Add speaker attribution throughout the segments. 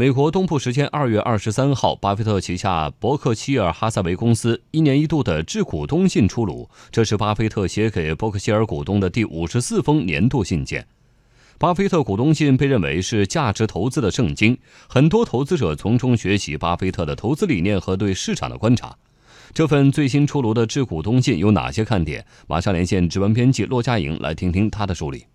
Speaker 1: 美国东部时间二月二十三号，巴菲特旗下伯克希尔哈撒韦公司一年一度的致股东信出炉，这是巴菲特写给伯克希尔股东的第五十四封年度信件。巴菲特股东信被认为是价值投资的圣经，很多投资者从中学习巴菲特的投资理念和对市场的观察。这份最新出炉的致股东信有哪些看点？马上连线值班编辑骆佳莹来听听他的梳理。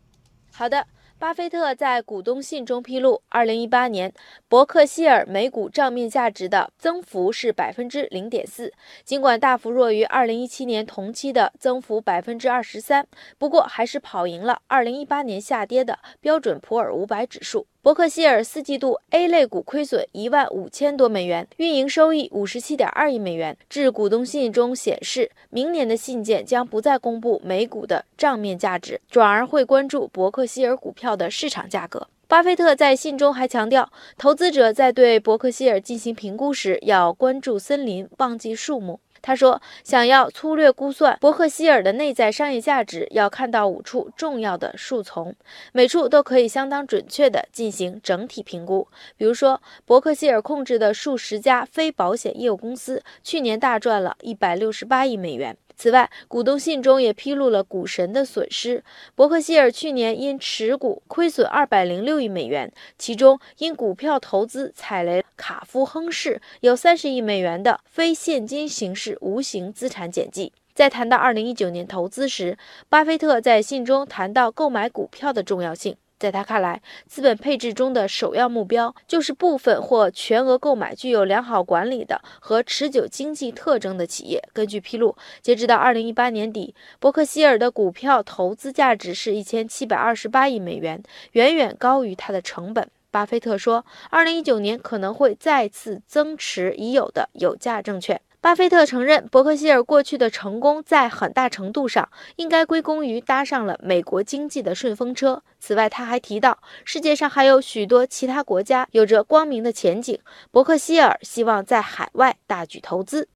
Speaker 2: 好的。巴菲特在股东信中披露，二零一八年伯克希尔每股账面价值的增幅是百分之零点四，尽管大幅弱于二零一七年同期的增幅百分之二十三，不过还是跑赢了二零一八年下跌的标准普尔五百指数。伯克希尔四季度 A 类股亏损一万五千多美元，运营收益五十七点二亿美元。致股东信中显示，明年的信件将不再公布每股的账面价值，转而会关注伯克希尔股票的市场价格。巴菲特在信中还强调，投资者在对伯克希尔进行评估时要关注森林，忘记树木。他说：“想要粗略估算伯克希尔的内在商业价值，要看到五处重要的树丛，每处都可以相当准确地进行整体评估。比如说，伯克希尔控制的数十家非保险业务公司去年大赚了一百六十八亿美元。”此外，股东信中也披露了股神的损失。伯克希尔去年因持股亏损二百零六亿美元，其中因股票投资踩雷卡夫亨氏有三十亿美元的非现金形式无形资产减记。在谈到二零一九年投资时，巴菲特在信中谈到购买股票的重要性。在他看来，资本配置中的首要目标就是部分或全额购买具有良好管理的和持久经济特征的企业。根据披露，截止到二零一八年底，伯克希尔的股票投资价值是一千七百二十八亿美元，远远高于它的成本。巴菲特说，二零一九年可能会再次增持已有的有价证券。巴菲特承认，伯克希尔过去的成功在很大程度上应该归功于搭上了美国经济的顺风车。此外，他还提到，世界上还有许多其他国家有着光明的前景，伯克希尔希望在海外大举投资。